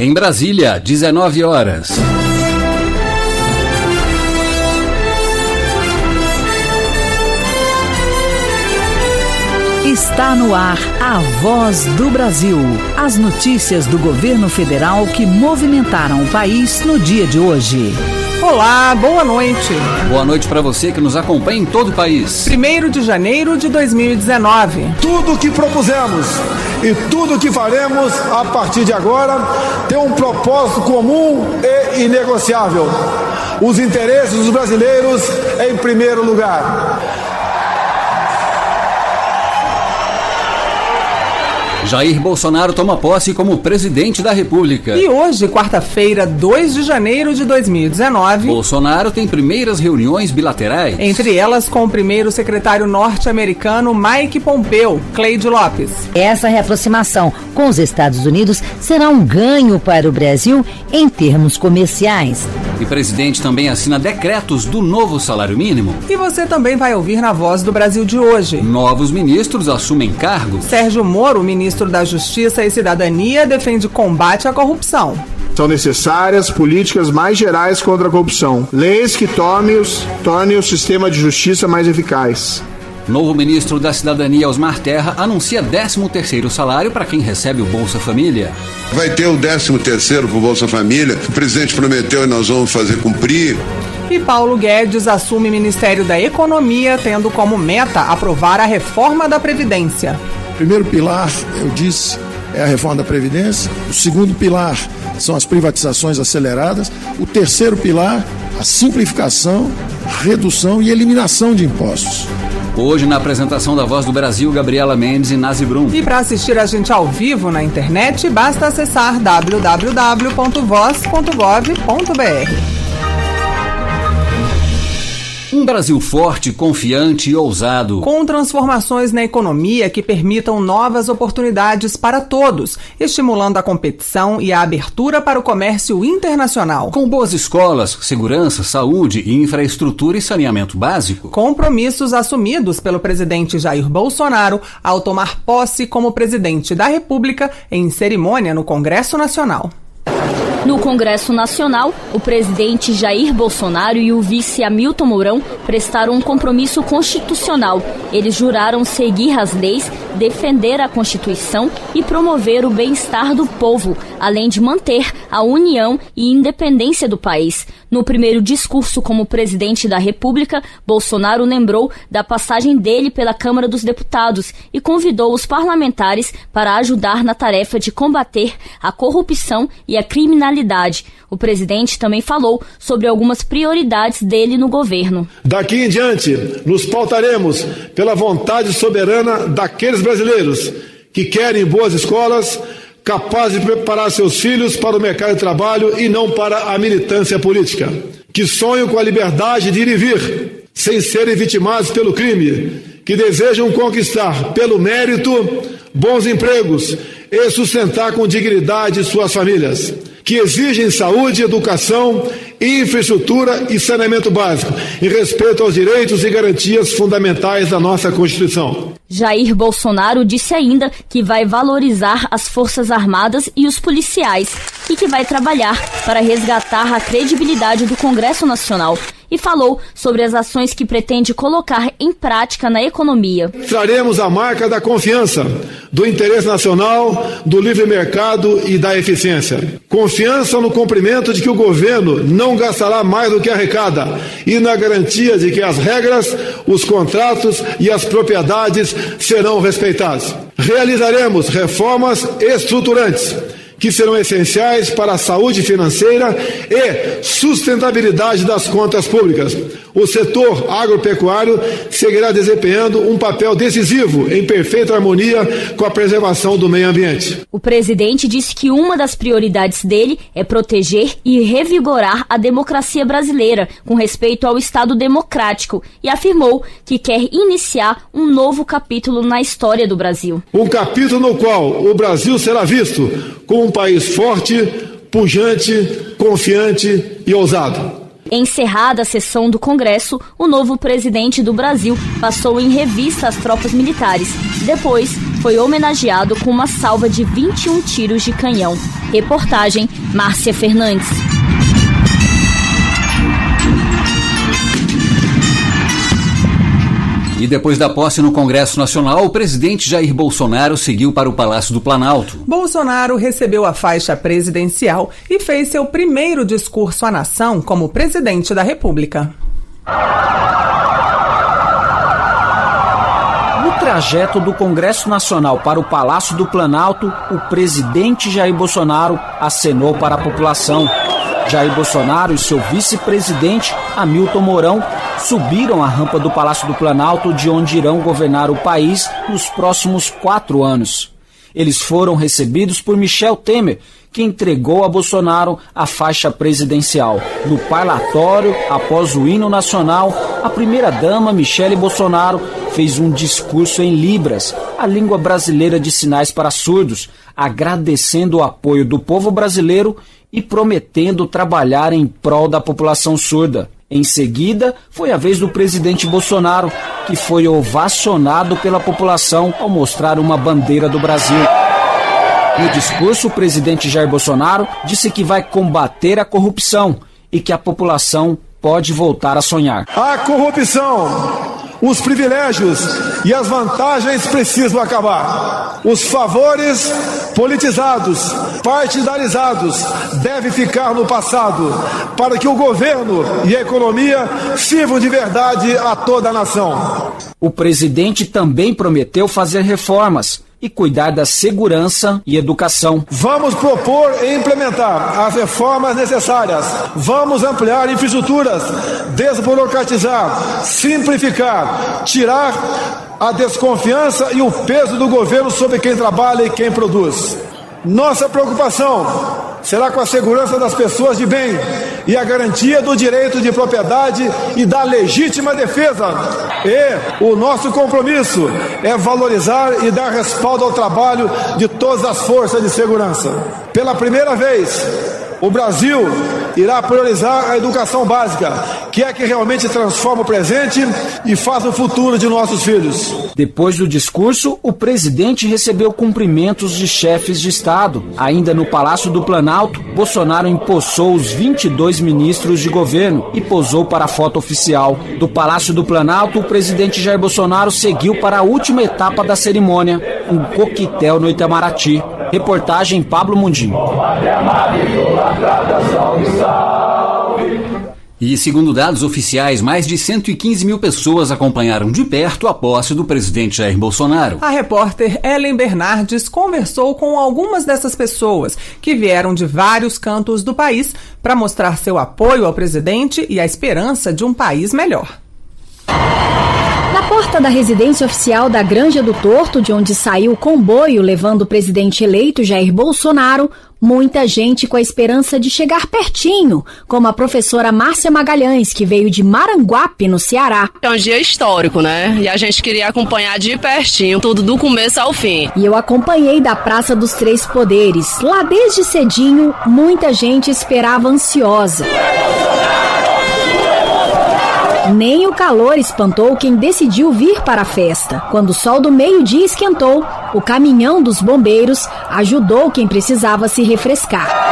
Em Brasília, 19 horas. Está no ar a voz do Brasil. As notícias do governo federal que movimentaram o país no dia de hoje. Olá, boa noite. Boa noite para você que nos acompanha em todo o país. 1 de janeiro de 2019. Tudo o que propusemos e tudo o que faremos a partir de agora tem um propósito comum e inegociável: os interesses dos brasileiros em primeiro lugar. Jair Bolsonaro toma posse como presidente da República. E hoje, quarta-feira, 2 de janeiro de 2019, Bolsonaro tem primeiras reuniões bilaterais. Entre elas com o primeiro secretário norte-americano Mike Pompeo, Cleide Lopes. Essa reaproximação com os Estados Unidos será um ganho para o Brasil em termos comerciais. E presidente também assina decretos do novo salário mínimo. E você também vai ouvir na Voz do Brasil de hoje. Novos ministros assumem cargos. Sérgio Moro, ministro da Justiça e Cidadania, defende combate à corrupção. São necessárias políticas mais gerais contra a corrupção. Leis que tornem, os, tornem o sistema de justiça mais eficaz. Novo ministro da Cidadania, Osmar Terra, anuncia 13º salário para quem recebe o Bolsa Família. Vai ter o 13º para o Bolsa Família. O presidente prometeu e nós vamos fazer cumprir. E Paulo Guedes assume Ministério da Economia, tendo como meta aprovar a reforma da Previdência. Primeiro pilar, eu disse, é a reforma da Previdência. O segundo pilar são as privatizações aceleradas. O terceiro pilar, a simplificação, redução e eliminação de impostos. Hoje, na apresentação da Voz do Brasil, Gabriela Mendes e Nazi Brum. E para assistir a gente ao vivo na internet, basta acessar www.voz.gov.br. Um Brasil forte, confiante e ousado. Com transformações na economia que permitam novas oportunidades para todos, estimulando a competição e a abertura para o comércio internacional. Com boas escolas, segurança, saúde, infraestrutura e saneamento básico. Compromissos assumidos pelo presidente Jair Bolsonaro ao tomar posse como presidente da República em cerimônia no Congresso Nacional. No Congresso Nacional, o presidente Jair Bolsonaro e o vice Hamilton Mourão prestaram um compromisso constitucional. Eles juraram seguir as leis, defender a Constituição e promover o bem-estar do povo, além de manter a união e independência do país. No primeiro discurso como presidente da República, Bolsonaro lembrou da passagem dele pela Câmara dos Deputados e convidou os parlamentares para ajudar na tarefa de combater a corrupção e a criminalidade. O presidente também falou sobre algumas prioridades dele no governo. Daqui em diante, nos pautaremos pela vontade soberana daqueles brasileiros que querem boas escolas, capazes de preparar seus filhos para o mercado de trabalho e não para a militância política, que sonham com a liberdade de ir e vir, sem serem vitimados pelo crime, que desejam conquistar, pelo mérito, bons empregos e sustentar com dignidade suas famílias. Que exigem saúde, educação, infraestrutura e saneamento básico, em respeito aos direitos e garantias fundamentais da nossa Constituição. Jair Bolsonaro disse ainda que vai valorizar as Forças Armadas e os policiais e que vai trabalhar para resgatar a credibilidade do Congresso Nacional e falou sobre as ações que pretende colocar em prática na economia. Traremos a marca da confiança, do interesse nacional, do livre mercado e da eficiência. Confiança no cumprimento de que o governo não gastará mais do que arrecada e na garantia de que as regras, os contratos e as propriedades serão respeitados. Realizaremos reformas estruturantes que serão essenciais para a saúde financeira e sustentabilidade das contas públicas. O setor agropecuário seguirá desempenhando um papel decisivo em perfeita harmonia com a preservação do meio ambiente. O presidente disse que uma das prioridades dele é proteger e revigorar a democracia brasileira com respeito ao Estado democrático e afirmou que quer iniciar um novo capítulo na história do Brasil. Um capítulo no qual o Brasil será visto como um país forte, pujante, confiante e ousado. Encerrada a sessão do Congresso, o novo presidente do Brasil passou em revista as tropas militares. Depois, foi homenageado com uma salva de 21 tiros de canhão. Reportagem Márcia Fernandes. E depois da posse no Congresso Nacional, o presidente Jair Bolsonaro seguiu para o Palácio do Planalto. Bolsonaro recebeu a faixa presidencial e fez seu primeiro discurso à nação como presidente da República. No trajeto do Congresso Nacional para o Palácio do Planalto, o presidente Jair Bolsonaro acenou para a população. Jair Bolsonaro e seu vice-presidente, Hamilton Mourão, subiram a rampa do Palácio do Planalto, de onde irão governar o país nos próximos quatro anos. Eles foram recebidos por Michel Temer, que entregou a Bolsonaro a faixa presidencial. No parlatório, após o hino nacional, a primeira-dama Michele Bolsonaro fez um discurso em Libras, a língua brasileira de sinais para surdos, agradecendo o apoio do povo brasileiro e prometendo trabalhar em prol da população surda. Em seguida, foi a vez do presidente Bolsonaro, que foi ovacionado pela população ao mostrar uma bandeira do Brasil. No discurso, o presidente Jair Bolsonaro disse que vai combater a corrupção e que a população pode voltar a sonhar. A corrupção os privilégios e as vantagens precisam acabar. Os favores politizados, partidarizados, devem ficar no passado, para que o governo e a economia sirvam de verdade a toda a nação. O presidente também prometeu fazer reformas e cuidar da segurança e educação. Vamos propor e implementar as reformas necessárias. Vamos ampliar infraestruturas, desburocratizar, simplificar, tirar a desconfiança e o peso do governo sobre quem trabalha e quem produz. Nossa preocupação será com a segurança das pessoas de bem e a garantia do direito de propriedade e da legítima defesa. E o nosso compromisso é valorizar e dar respaldo ao trabalho de todas as forças de segurança. Pela primeira vez, o Brasil irá priorizar a educação básica, que é que realmente transforma o presente e faz o futuro de nossos filhos. Depois do discurso, o presidente recebeu cumprimentos de chefes de Estado. Ainda no Palácio do Planalto, Bolsonaro empossou os 22 ministros de governo e posou para a foto oficial. Do Palácio do Planalto, o presidente Jair Bolsonaro seguiu para a última etapa da cerimônia, um coquetel no Itamaraty. Reportagem Pablo Mundim. E segundo dados oficiais, mais de 115 mil pessoas acompanharam de perto a posse do presidente Jair Bolsonaro. A repórter Ellen Bernardes conversou com algumas dessas pessoas que vieram de vários cantos do país para mostrar seu apoio ao presidente e a esperança de um país melhor. Na porta da residência oficial da Granja do Torto, de onde saiu o comboio levando o presidente eleito Jair Bolsonaro, muita gente com a esperança de chegar pertinho, como a professora Márcia Magalhães, que veio de Maranguape, no Ceará. É um dia histórico, né? E a gente queria acompanhar de pertinho, tudo do começo ao fim. E eu acompanhei da Praça dos Três Poderes. Lá desde cedinho, muita gente esperava ansiosa. Nem o calor espantou quem decidiu vir para a festa. Quando o sol do meio-dia esquentou, o caminhão dos bombeiros ajudou quem precisava se refrescar.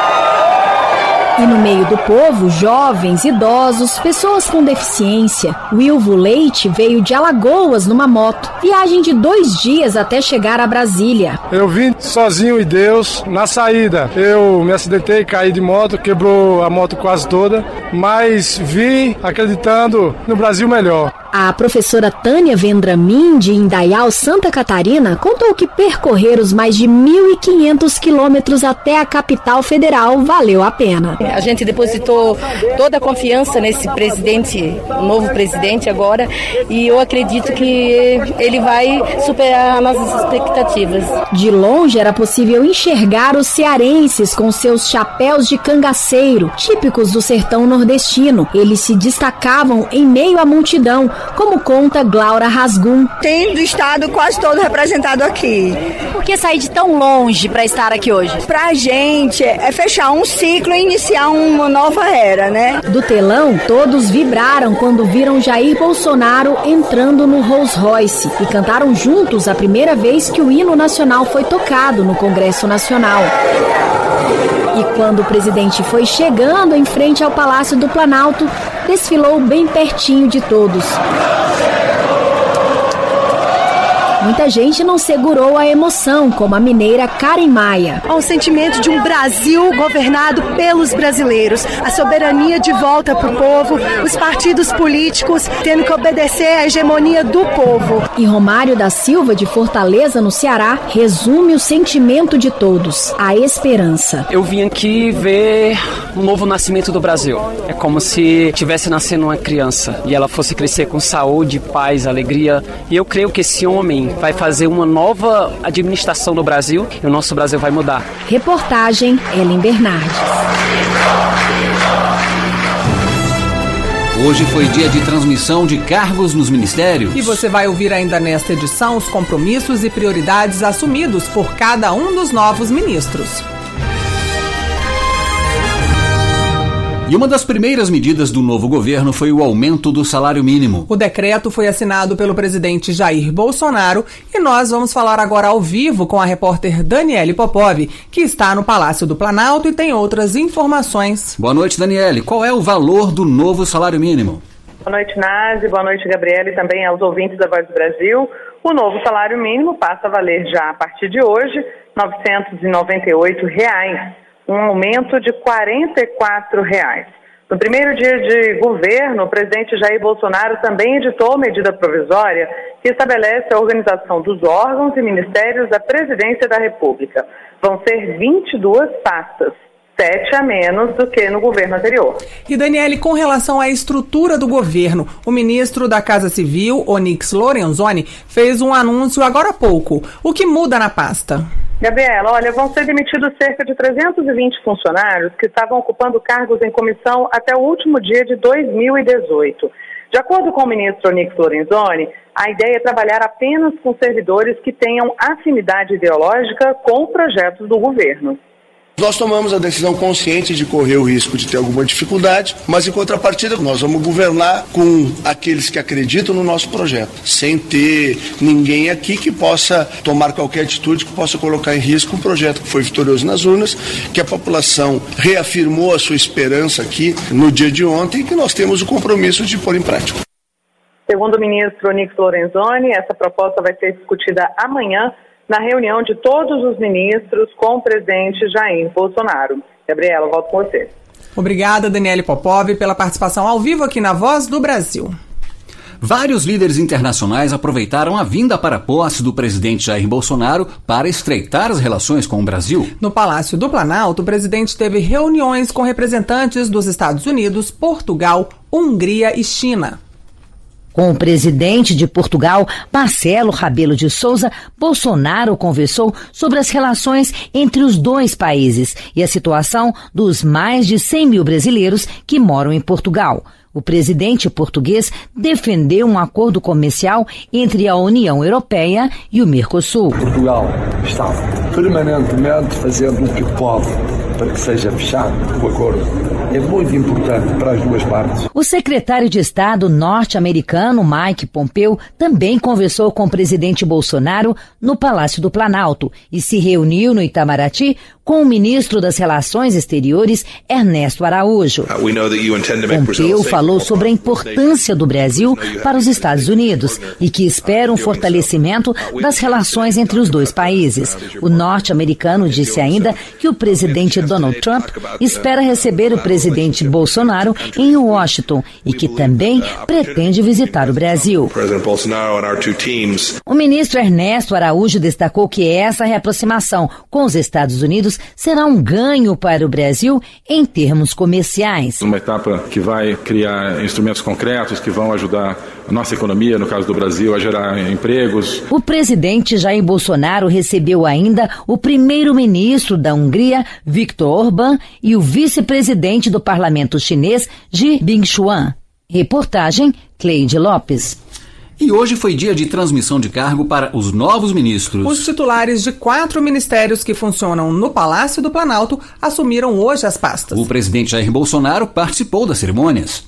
E no meio do povo, jovens, idosos, pessoas com deficiência. Wilvo Leite veio de Alagoas numa moto. Viagem de dois dias até chegar a Brasília. Eu vim sozinho e Deus na saída. Eu me acidentei, caí de moto, quebrou a moto quase toda, mas vim acreditando no Brasil melhor. A professora Tânia Vendramin, de Indaial, Santa Catarina, contou que percorrer os mais de 1.500 quilômetros até a capital federal valeu a pena. A gente depositou toda a confiança nesse presidente, novo presidente agora, e eu acredito que ele vai superar nossas expectativas. De longe era possível enxergar os cearenses com seus chapéus de cangaceiro, típicos do sertão nordestino. Eles se destacavam em meio à multidão, como conta Glaura Rasgum. Tem do estado quase todo representado aqui. Por que sair de tão longe para estar aqui hoje? Pra gente é fechar um ciclo e iniciar uma nova era, né? Do telão, todos vibraram quando viram Jair Bolsonaro entrando no Rolls Royce e cantaram juntos a primeira vez que o hino nacional foi tocado no Congresso Nacional. E quando o presidente foi chegando em frente ao Palácio do Planalto, desfilou bem pertinho de todos. Muita gente não segurou a emoção, como a mineira Karen Maia. Há um sentimento de um Brasil governado pelos brasileiros, a soberania de volta para o povo, os partidos políticos tendo que obedecer à hegemonia do povo. E Romário da Silva, de Fortaleza, no Ceará, resume o sentimento de todos, a esperança. Eu vim aqui ver um novo nascimento do Brasil. É como se tivesse nascendo uma criança e ela fosse crescer com saúde, paz, alegria. E eu creio que esse homem vai fazer uma nova administração no Brasil e o nosso Brasil vai mudar. Reportagem Ellen Bernardes. Hoje foi dia de transmissão de cargos nos ministérios. E você vai ouvir ainda nesta edição os compromissos e prioridades assumidos por cada um dos novos ministros. E uma das primeiras medidas do novo governo foi o aumento do salário mínimo. O decreto foi assinado pelo presidente Jair Bolsonaro e nós vamos falar agora ao vivo com a repórter Daniele Popov, que está no Palácio do Planalto e tem outras informações. Boa noite, Daniele. Qual é o valor do novo salário mínimo? Boa noite, Nazi. Boa noite, Gabriela, e também aos ouvintes da Voz do Brasil. O novo salário mínimo passa a valer já a partir de hoje 998 reais um aumento de 44 reais. No primeiro dia de governo, o presidente Jair Bolsonaro também editou medida provisória que estabelece a organização dos órgãos e ministérios da Presidência da República. Vão ser 22 pastas sete a menos do que no governo anterior. E Daniele, com relação à estrutura do governo, o ministro da Casa Civil, Onyx Lorenzoni, fez um anúncio agora há pouco. O que muda na pasta? Gabriela, olha, vão ser demitidos cerca de 320 funcionários que estavam ocupando cargos em comissão até o último dia de 2018. De acordo com o ministro Onyx Lorenzoni, a ideia é trabalhar apenas com servidores que tenham afinidade ideológica com projetos do governo. Nós tomamos a decisão consciente de correr o risco de ter alguma dificuldade, mas em contrapartida nós vamos governar com aqueles que acreditam no nosso projeto, sem ter ninguém aqui que possa tomar qualquer atitude que possa colocar em risco um projeto que foi vitorioso nas urnas, que a população reafirmou a sua esperança aqui no dia de ontem e que nós temos o compromisso de pôr em prática. Segundo o ministro Onix Lorenzoni, essa proposta vai ser discutida amanhã na reunião de todos os ministros com o presidente Jair Bolsonaro. Gabriela, volto com você. Obrigada, Daniele Popov, pela participação ao vivo aqui na Voz do Brasil. Vários líderes internacionais aproveitaram a vinda para a posse do presidente Jair Bolsonaro para estreitar as relações com o Brasil. No Palácio do Planalto, o presidente teve reuniões com representantes dos Estados Unidos, Portugal, Hungria e China. Com o presidente de Portugal, Marcelo Rabelo de Souza, Bolsonaro conversou sobre as relações entre os dois países e a situação dos mais de 100 mil brasileiros que moram em Portugal. O presidente português defendeu um acordo comercial entre a União Europeia e o Mercosul. Portugal está permanentemente fazendo o que pode para que seja fechado o acordo. É muito importante para as duas partes. O secretário de Estado norte-americano Mike Pompeo também conversou com o presidente Bolsonaro no Palácio do Planalto e se reuniu no Itamaraty com o ministro das Relações Exteriores Ernesto Araújo. Uh, Pompeo falou sobre a importância do Brasil para os Estados Unidos e que espera um fortalecimento das relações entre os dois países. O norte-americano disse ainda que o presidente Donald Trump espera receber o presidente Bolsonaro em Washington e que também pretende visitar o Brasil. O ministro Ernesto Araújo destacou que essa reaproximação com os Estados Unidos será um ganho para o Brasil em termos comerciais. Uma etapa que vai criar instrumentos concretos que vão ajudar a nossa economia, no caso do Brasil, a gerar empregos. O presidente Jair Bolsonaro recebeu ainda o primeiro-ministro da Hungria, Viktor Orbán, e o vice-presidente do parlamento chinês, Ji Bingshuan. Reportagem Cleide Lopes. E hoje foi dia de transmissão de cargo para os novos ministros. Os titulares de quatro ministérios que funcionam no Palácio do Planalto assumiram hoje as pastas. O presidente Jair Bolsonaro participou das cerimônias.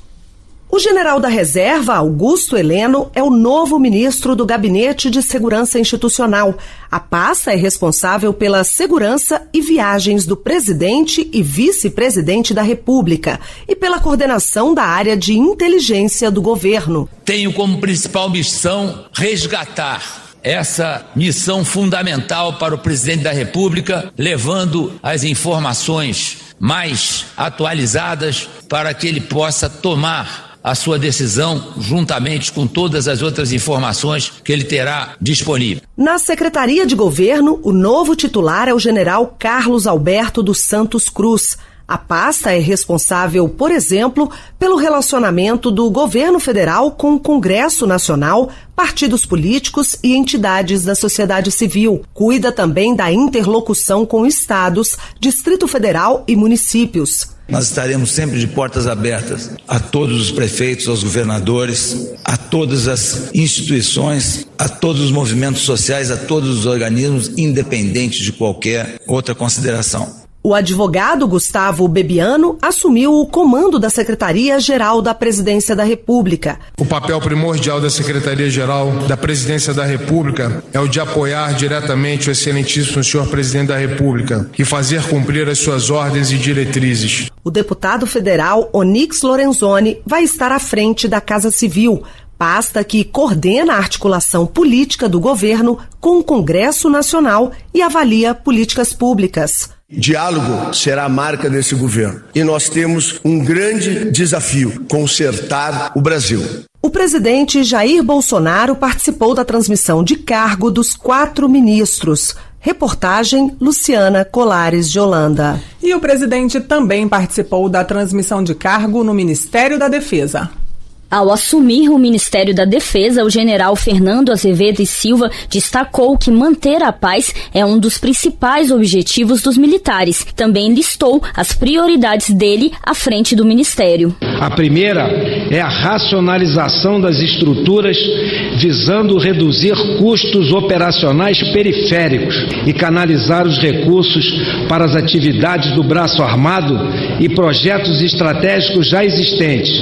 O general da reserva, Augusto Heleno, é o novo ministro do Gabinete de Segurança Institucional. A pasta é responsável pela segurança e viagens do presidente e vice-presidente da República e pela coordenação da área de inteligência do governo. Tenho como principal missão resgatar essa missão fundamental para o presidente da República, levando as informações mais atualizadas para que ele possa tomar a sua decisão juntamente com todas as outras informações que ele terá disponível. Na Secretaria de Governo, o novo titular é o general Carlos Alberto dos Santos Cruz. A pasta é responsável, por exemplo, pelo relacionamento do governo federal com o Congresso Nacional, partidos políticos e entidades da sociedade civil. Cuida também da interlocução com estados, Distrito Federal e municípios. Nós estaremos sempre de portas abertas a todos os prefeitos, aos governadores, a todas as instituições, a todos os movimentos sociais, a todos os organismos, independente de qualquer outra consideração. O advogado Gustavo Bebiano assumiu o comando da Secretaria-Geral da Presidência da República. O papel primordial da Secretaria-Geral da Presidência da República é o de apoiar diretamente o excelentíssimo senhor presidente da República e fazer cumprir as suas ordens e diretrizes. O deputado federal Onix Lorenzoni vai estar à frente da Casa Civil, pasta que coordena a articulação política do governo com o Congresso Nacional e avalia políticas públicas. Diálogo será a marca desse governo. E nós temos um grande desafio: consertar o Brasil. O presidente Jair Bolsonaro participou da transmissão de cargo dos quatro ministros. Reportagem Luciana Colares de Holanda. E o presidente também participou da transmissão de cargo no Ministério da Defesa. Ao assumir o Ministério da Defesa, o general Fernando Azevedo e Silva destacou que manter a paz é um dos principais objetivos dos militares. Também listou as prioridades dele à frente do Ministério. A primeira é a racionalização das estruturas, visando reduzir custos operacionais periféricos e canalizar os recursos para as atividades do braço armado e projetos estratégicos já existentes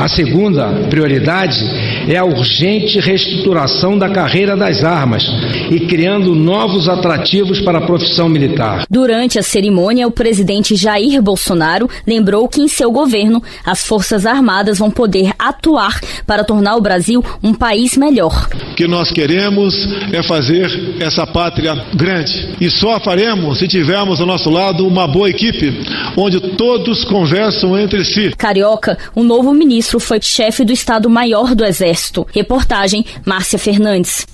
a segunda prioridade é a urgente reestruturação da carreira das armas e criando novos atrativos para a profissão militar. Durante a cerimônia, o presidente Jair Bolsonaro lembrou que em seu governo as Forças Armadas vão poder atuar para tornar o Brasil um país melhor. O que nós queremos é fazer essa pátria grande. E só faremos se tivermos ao nosso lado uma boa equipe, onde todos conversam entre si. Carioca, o novo ministro ministro foi chefe do Estado-Maior do Exército. Reportagem Márcia Fernandes.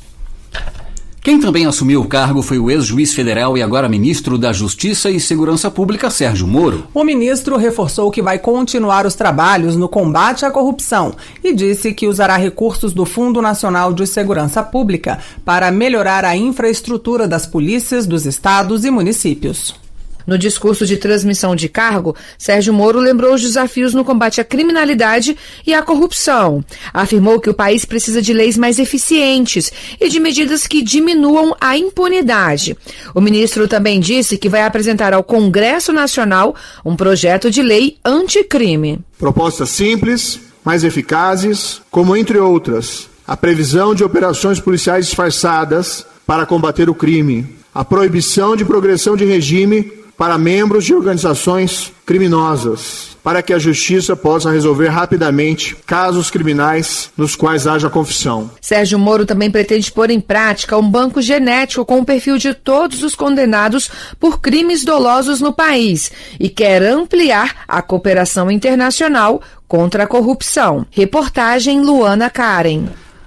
Quem também assumiu o cargo foi o ex-juiz federal e agora ministro da Justiça e Segurança Pública, Sérgio Moro. O ministro reforçou que vai continuar os trabalhos no combate à corrupção e disse que usará recursos do Fundo Nacional de Segurança Pública para melhorar a infraestrutura das polícias dos estados e municípios. No discurso de transmissão de cargo, Sérgio Moro lembrou os desafios no combate à criminalidade e à corrupção. Afirmou que o país precisa de leis mais eficientes e de medidas que diminuam a impunidade. O ministro também disse que vai apresentar ao Congresso Nacional um projeto de lei anticrime. Propostas simples, mais eficazes, como entre outras, a previsão de operações policiais disfarçadas para combater o crime, a proibição de progressão de regime para membros de organizações criminosas, para que a justiça possa resolver rapidamente casos criminais nos quais haja confissão. Sérgio Moro também pretende pôr em prática um banco genético com o perfil de todos os condenados por crimes dolosos no país e quer ampliar a cooperação internacional contra a corrupção. Reportagem Luana Karen.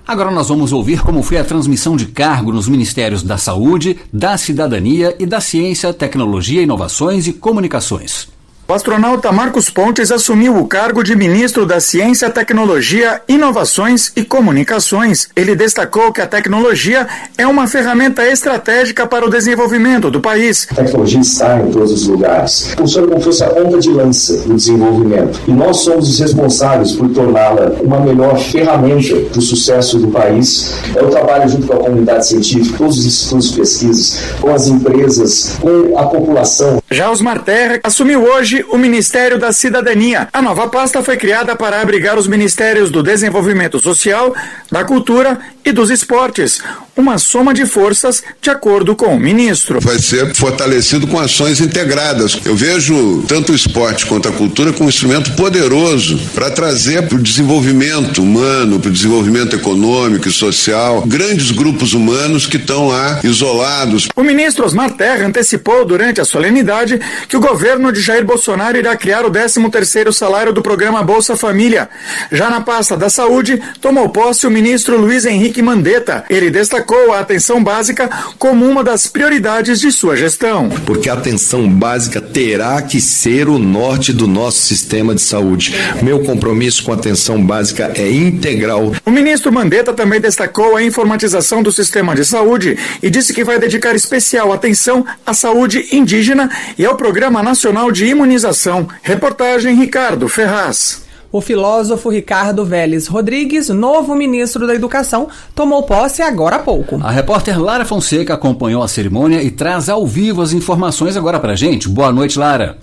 Agora nós vamos ouvir como foi a transmissão de cargo nos Ministérios da Saúde, da Cidadania e da Ciência, Tecnologia, Inovações e Comunicações. O astronauta Marcos Pontes assumiu o cargo de ministro da Ciência, Tecnologia, Inovações e Comunicações. Ele destacou que a tecnologia é uma ferramenta estratégica para o desenvolvimento do país. A tecnologia está em todos os lugares. Funciona como se fosse a ponta de lança do desenvolvimento. E nós somos os responsáveis por torná-la uma melhor ferramenta para o sucesso do país. É o trabalho junto com a comunidade científica, todos os institutos de pesquisas, com as empresas, com a população. Já Osmar Terra assumiu hoje o Ministério da Cidadania. A nova pasta foi criada para abrigar os ministérios do Desenvolvimento Social, da Cultura e dos Esportes, uma soma de forças de acordo com o ministro. Vai ser fortalecido com ações integradas. Eu vejo tanto o esporte quanto a cultura como um instrumento poderoso para trazer para o desenvolvimento humano, para o desenvolvimento econômico e social, grandes grupos humanos que estão lá isolados. O ministro Osmar Terra antecipou durante a solenidade que o governo de Jair Bolsonaro irá criar o 13º salário do programa Bolsa Família. Já na pasta da saúde, tomou posse o ministro Luiz Henrique Mandetta. Ele destacou a atenção básica como uma das prioridades de sua gestão. Porque a atenção básica terá que ser o norte do nosso sistema de saúde. Meu compromisso com a atenção básica é integral. O ministro Mandetta também destacou a informatização do sistema de saúde e disse que vai dedicar especial atenção à saúde indígena e ao Programa Nacional de Imunização. Reportagem Ricardo Ferraz. O filósofo Ricardo Vélez Rodrigues, novo ministro da Educação, tomou posse agora há pouco. A repórter Lara Fonseca acompanhou a cerimônia e traz ao vivo as informações agora pra gente. Boa noite, Lara.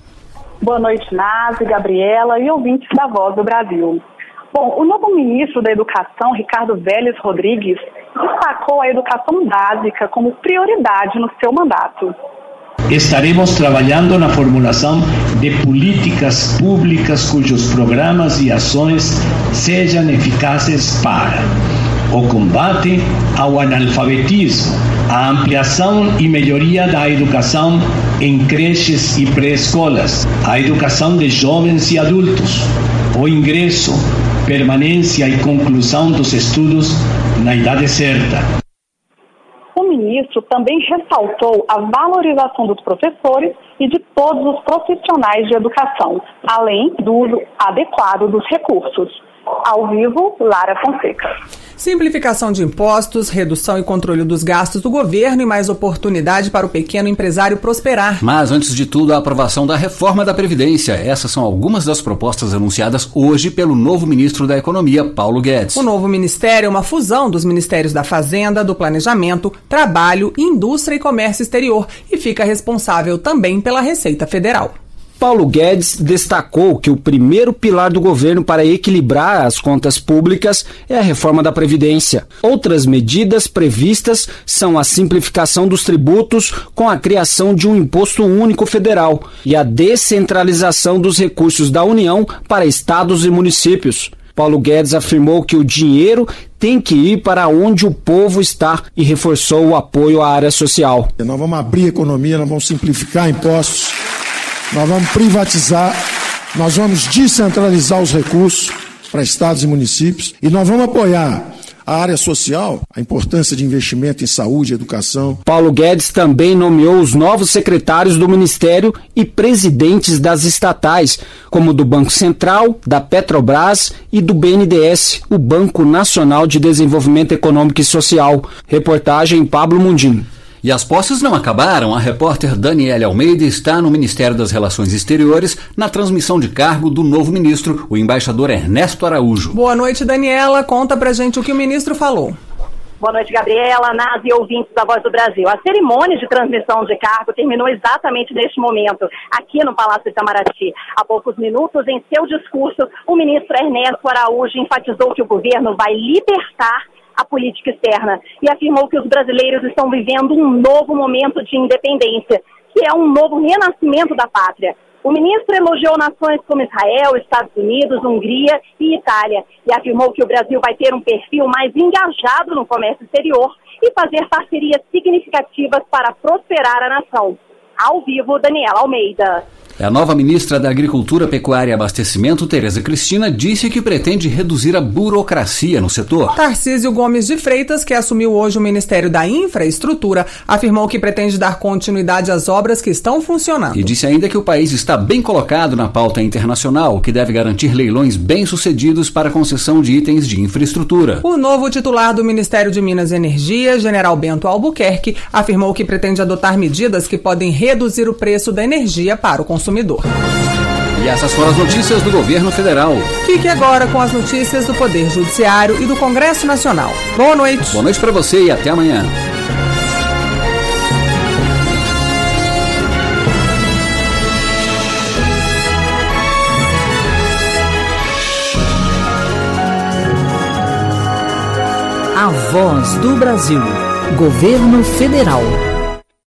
Boa noite, Nazi, Gabriela e ouvintes da Voz do Brasil. Bom, o novo ministro da Educação, Ricardo Vélez Rodrigues, destacou a educação básica como prioridade no seu mandato estaremos trabalhando na formulação de políticas públicas cujos programas e ações sejam eficazes para o combate ao analfabetismo, a ampliação e melhoria da educação em creches e pré-escolas, a educação de jovens e adultos, o ingresso, permanência e conclusão dos estudos na idade certa ministro também ressaltou a valorização dos professores e de todos os profissionais de educação, além do uso adequado dos recursos. Ao vivo, Lara Fonseca. Simplificação de impostos, redução e controle dos gastos do governo e mais oportunidade para o pequeno empresário prosperar. Mas, antes de tudo, a aprovação da reforma da Previdência. Essas são algumas das propostas anunciadas hoje pelo novo ministro da Economia, Paulo Guedes. O novo ministério é uma fusão dos ministérios da Fazenda, do Planejamento, Trabalho, Indústria e Comércio Exterior e fica responsável também pela Receita Federal. Paulo Guedes destacou que o primeiro pilar do governo para equilibrar as contas públicas é a reforma da Previdência. Outras medidas previstas são a simplificação dos tributos com a criação de um imposto único federal e a descentralização dos recursos da União para estados e municípios. Paulo Guedes afirmou que o dinheiro tem que ir para onde o povo está e reforçou o apoio à área social. Nós vamos abrir a economia, nós vamos simplificar impostos nós vamos privatizar, nós vamos descentralizar os recursos para estados e municípios e nós vamos apoiar a área social, a importância de investimento em saúde e educação. Paulo Guedes também nomeou os novos secretários do Ministério e presidentes das estatais, como do Banco Central, da Petrobras e do BNDES, o Banco Nacional de Desenvolvimento Econômico e Social. Reportagem Pablo Mundim. E as posses não acabaram. A repórter Daniela Almeida está no Ministério das Relações Exteriores na transmissão de cargo do novo ministro, o embaixador Ernesto Araújo. Boa noite, Daniela. Conta pra gente o que o ministro falou. Boa noite, Gabriela, Nas e ouvintes da Voz do Brasil. A cerimônia de transmissão de cargo terminou exatamente neste momento, aqui no Palácio de Itamaraty. Há poucos minutos, em seu discurso, o ministro Ernesto Araújo enfatizou que o governo vai libertar a política externa e afirmou que os brasileiros estão vivendo um novo momento de independência, que é um novo renascimento da pátria. O ministro elogiou nações como Israel, Estados Unidos, Hungria e Itália e afirmou que o Brasil vai ter um perfil mais engajado no comércio exterior e fazer parcerias significativas para prosperar a nação. Ao vivo, Daniela Almeida. A nova ministra da Agricultura, Pecuária e Abastecimento, Tereza Cristina, disse que pretende reduzir a burocracia no setor. Tarcísio Gomes de Freitas, que assumiu hoje o Ministério da Infraestrutura, afirmou que pretende dar continuidade às obras que estão funcionando. E disse ainda que o país está bem colocado na pauta internacional, que deve garantir leilões bem-sucedidos para a concessão de itens de infraestrutura. O novo titular do Ministério de Minas e Energia, General Bento Albuquerque, afirmou que pretende adotar medidas que podem reduzir o preço da energia para o consumidor consumidor. E essas foram as notícias do governo federal. Fique agora com as notícias do Poder Judiciário e do Congresso Nacional. Boa noite. Boa noite para você e até amanhã. A Voz do Brasil. Governo Federal.